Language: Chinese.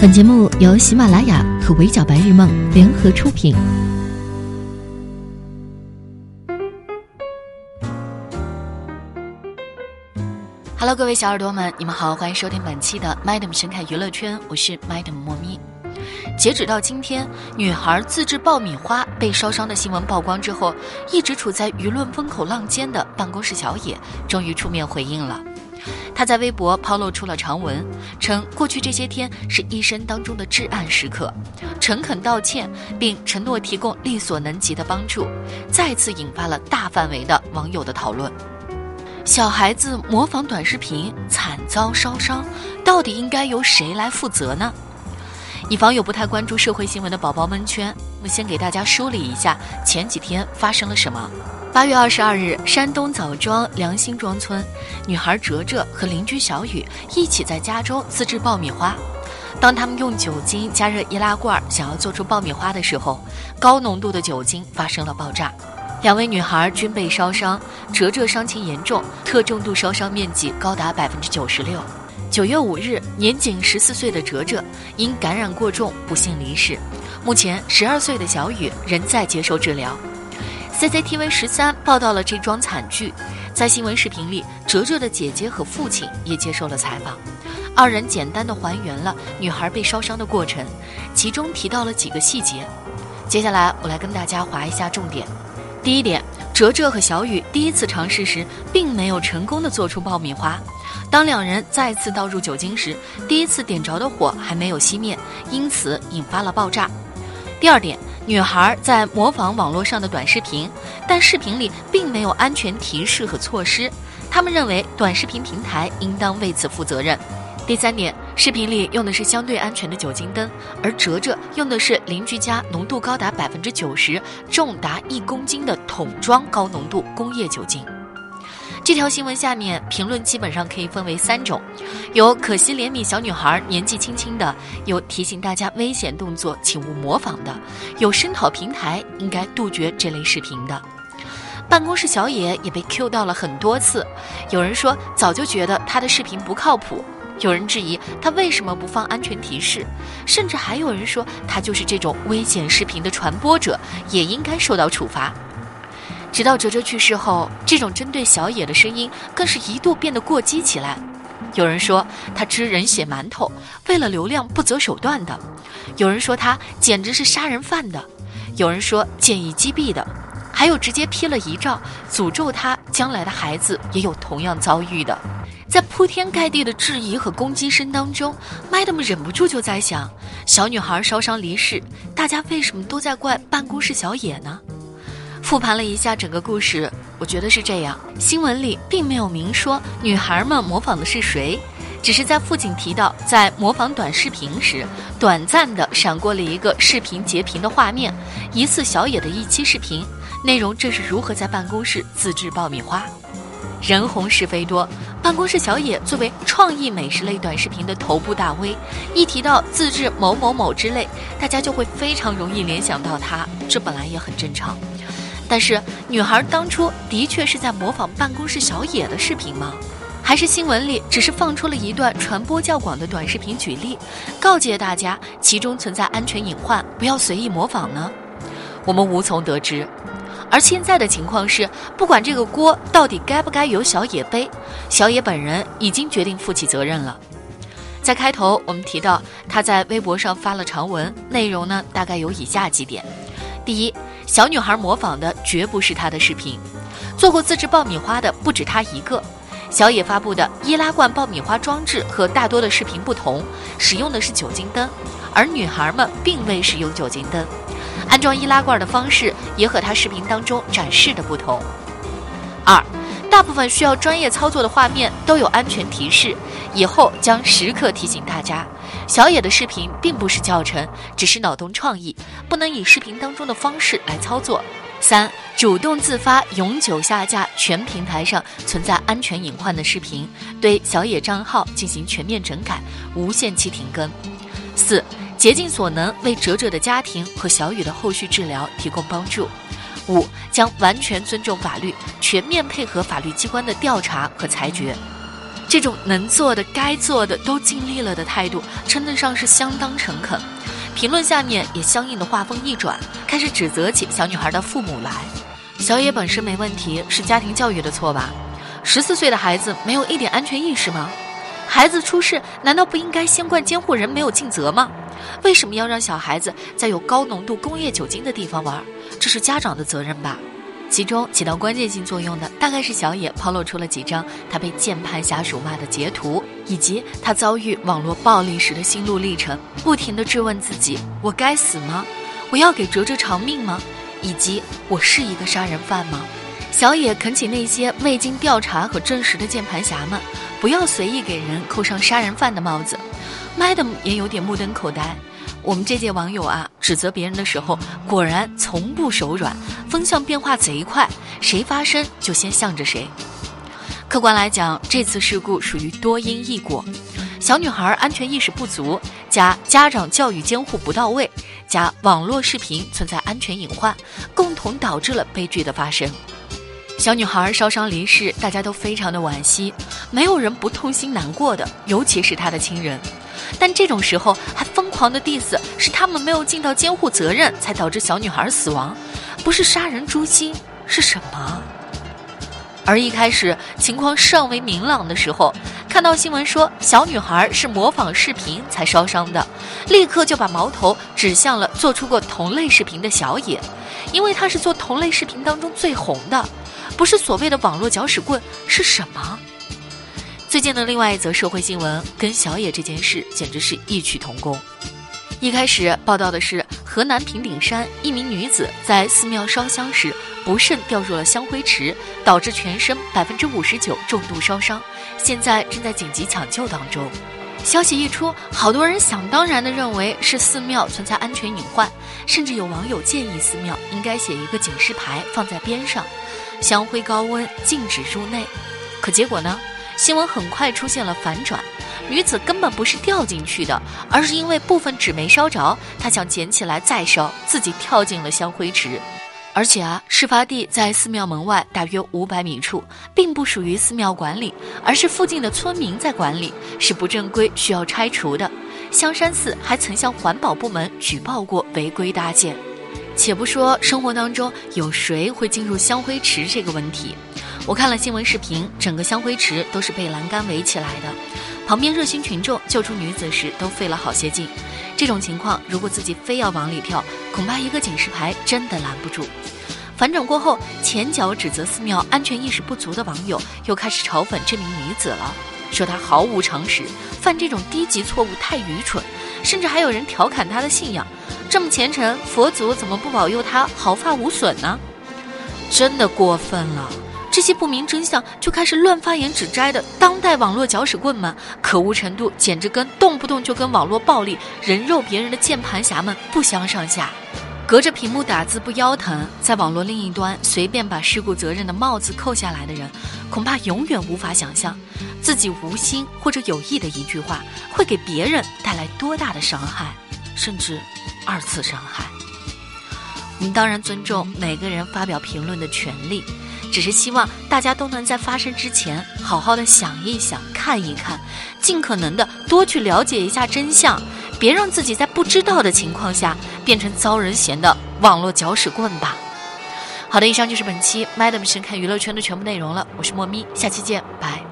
本节目由喜马拉雅和围剿白日梦联合出品。Hello，各位小耳朵们，你们好，欢迎收听本期的 Madam 神探娱乐圈，我是 Madam 莫咪。截止到今天，女孩自制爆米花被烧伤的新闻曝光之后，一直处在舆论风口浪尖的办公室小野，终于出面回应了。他在微博抛露出了长文，称过去这些天是一生当中的至暗时刻，诚恳道歉，并承诺提供力所能及的帮助，再次引发了大范围的网友的讨论。小孩子模仿短视频惨遭烧伤，到底应该由谁来负责呢？以防有不太关注社会新闻的宝宝们圈，我们先给大家梳理一下前几天发生了什么。八月二十二日，山东枣庄良心庄村，女孩哲哲和邻居小雨一起在家中自制爆米花。当他们用酒精加热易拉罐，想要做出爆米花的时候，高浓度的酒精发生了爆炸，两位女孩均被烧伤。哲哲伤情严重，特重度烧伤面积高达百分之九十六。九月五日，年仅十四岁的哲哲因感染过重不幸离世。目前，十二岁的小雨仍在接受治疗。CCTV 十三报道了这桩惨剧，在新闻视频里，哲哲的姐姐和父亲也接受了采访，二人简单的还原了女孩被烧伤的过程，其中提到了几个细节。接下来，我来跟大家划一下重点。第一点，哲哲和小雨第一次尝试时，并没有成功的做出爆米花。当两人再次倒入酒精时，第一次点着的火还没有熄灭，因此引发了爆炸。第二点。女孩在模仿网络上的短视频，但视频里并没有安全提示和措施。他们认为短视频平台应当为此负责任。第三点，视频里用的是相对安全的酒精灯，而哲哲用的是邻居家浓度高达百分之九十、重达一公斤的桶装高浓度工业酒精。这条新闻下面评论基本上可以分为三种：有可惜怜悯小女孩年纪轻轻的，有提醒大家危险动作请勿模仿的，有声讨平台应该杜绝这类视频的。办公室小野也被 Q 到了很多次，有人说早就觉得他的视频不靠谱，有人质疑他为什么不放安全提示，甚至还有人说他就是这种危险视频的传播者，也应该受到处罚。直到哲哲去世后，这种针对小野的声音更是一度变得过激起来。有人说他吃人血馒头，为了流量不择手段的；有人说他简直是杀人犯的；有人说建议击毙的；还有直接批了遗照，诅咒他将来的孩子也有同样遭遇的。在铺天盖地的质疑和攻击声当中，Madam 忍不住就在想：小女孩烧伤离世，大家为什么都在怪办公室小野呢？复盘了一下整个故事，我觉得是这样：新闻里并没有明说女孩们模仿的是谁，只是在父亲提到在模仿短视频时，短暂的闪过了一个视频截屏的画面，疑似小野的一期视频，内容正是如何在办公室自制爆米花。人红是非多，办公室小野作为创意美食类短视频的头部大 V，一提到自制某某某之类，大家就会非常容易联想到他，这本来也很正常。但是，女孩当初的确是在模仿办公室小野的视频吗？还是新闻里只是放出了一段传播较广的短视频举例，告诫大家其中存在安全隐患，不要随意模仿呢？我们无从得知。而现在的情况是，不管这个锅到底该不该由小野背，小野本人已经决定负起责任了。在开头我们提到，他在微博上发了长文，内容呢大概有以下几点：第一。小女孩模仿的绝不是她的视频，做过自制爆米花的不止她一个。小野发布的易拉罐爆米花装置和大多的视频不同，使用的是酒精灯，而女孩们并未使用酒精灯。安装易拉罐的方式也和她视频当中展示的不同。二，大部分需要专业操作的画面都有安全提示，以后将时刻提醒大家。小野的视频并不是教程，只是脑洞创意，不能以视频当中的方式来操作。三、主动自发永久下架全平台上存在安全隐患的视频，对小野账号进行全面整改，无限期停更。四、竭尽所能为哲哲的家庭和小雨的后续治疗提供帮助。五、将完全尊重法律，全面配合法律机关的调查和裁决。这种能做的、该做的都尽力了的态度，称得上是相当诚恳。评论下面也相应的话锋一转，开始指责起小女孩的父母来。小野本身没问题，是家庭教育的错吧？十四岁的孩子没有一点安全意识吗？孩子出事难道不应该先怪监护人没有尽责吗？为什么要让小孩子在有高浓度工业酒精的地方玩？这是家长的责任吧？其中起到关键性作用的，大概是小野抛露出了几张他被键盘侠辱骂的截图，以及他遭遇网络暴力时的心路历程，不停地质问自己：我该死吗？我要给哲哲偿命吗？以及我是一个杀人犯吗？小野恳请那些未经调查和证实的键盘侠们，不要随意给人扣上杀人犯的帽子。Madam 也有点目瞪口呆。我们这届网友啊，指责别人的时候，果然从不手软，风向变化贼快，谁发声就先向着谁。客观来讲，这次事故属于多因一果：小女孩安全意识不足，加家长教育监护不到位，加网络视频存在安全隐患，共同导致了悲剧的发生。小女孩烧伤离世，大家都非常的惋惜，没有人不痛心难过的，尤其是她的亲人。但这种时候还疯狂的 diss 是他们没有尽到监护责任，才导致小女孩死亡，不是杀人诛心是什么？而一开始情况尚未明朗的时候，看到新闻说小女孩是模仿视频才烧伤的，立刻就把矛头指向了做出过同类视频的小野，因为他是做同类视频当中最红的，不是所谓的网络搅屎棍是什么？最近的另外一则社会新闻，跟小野这件事简直是异曲同工。一开始报道的是河南平顶山一名女子在寺庙烧香时不慎掉入了香灰池，导致全身百分之五十九重度烧伤，现在正在紧急抢救当中。消息一出，好多人想当然的认为是寺庙存在安全隐患，甚至有网友建议寺庙应该写一个警示牌放在边上，香灰高温，禁止入内。可结果呢？新闻很快出现了反转，女子根本不是掉进去的，而是因为部分纸没烧着，她想捡起来再烧，自己跳进了香灰池。而且啊，事发地在寺庙门外大约五百米处，并不属于寺庙管理，而是附近的村民在管理，是不正规，需要拆除的。香山寺还曾向环保部门举报过违规搭建。且不说生活当中有谁会进入香灰池这个问题。我看了新闻视频，整个香灰池都是被栏杆围起来的，旁边热心群众救出女子时都费了好些劲。这种情况，如果自己非要往里跳，恐怕一个警示牌真的拦不住。反转过后，前脚指责寺庙安全意识不足的网友又开始嘲讽这名女子了，说她毫无常识，犯这种低级错误太愚蠢，甚至还有人调侃她的信仰，这么虔诚，佛祖怎么不保佑他毫发无损呢？真的过分了。这些不明真相就开始乱发言指摘的当代网络搅屎棍们，可恶程度简直跟动不动就跟网络暴力、人肉别人的键盘侠们不相上下。隔着屏幕打字不腰疼，在网络另一端随便把事故责任的帽子扣下来的人，恐怕永远无法想象，自己无心或者有意的一句话会给别人带来多大的伤害，甚至二次伤害。我们当然尊重每个人发表评论的权利。只是希望大家都能在发生之前好好的想一想、看一看，尽可能的多去了解一下真相，别让自己在不知道的情况下变成遭人嫌的网络搅屎棍吧。好的，以上就是本期 Madam 神看娱乐圈的全部内容了，我是莫咪，下期见，拜。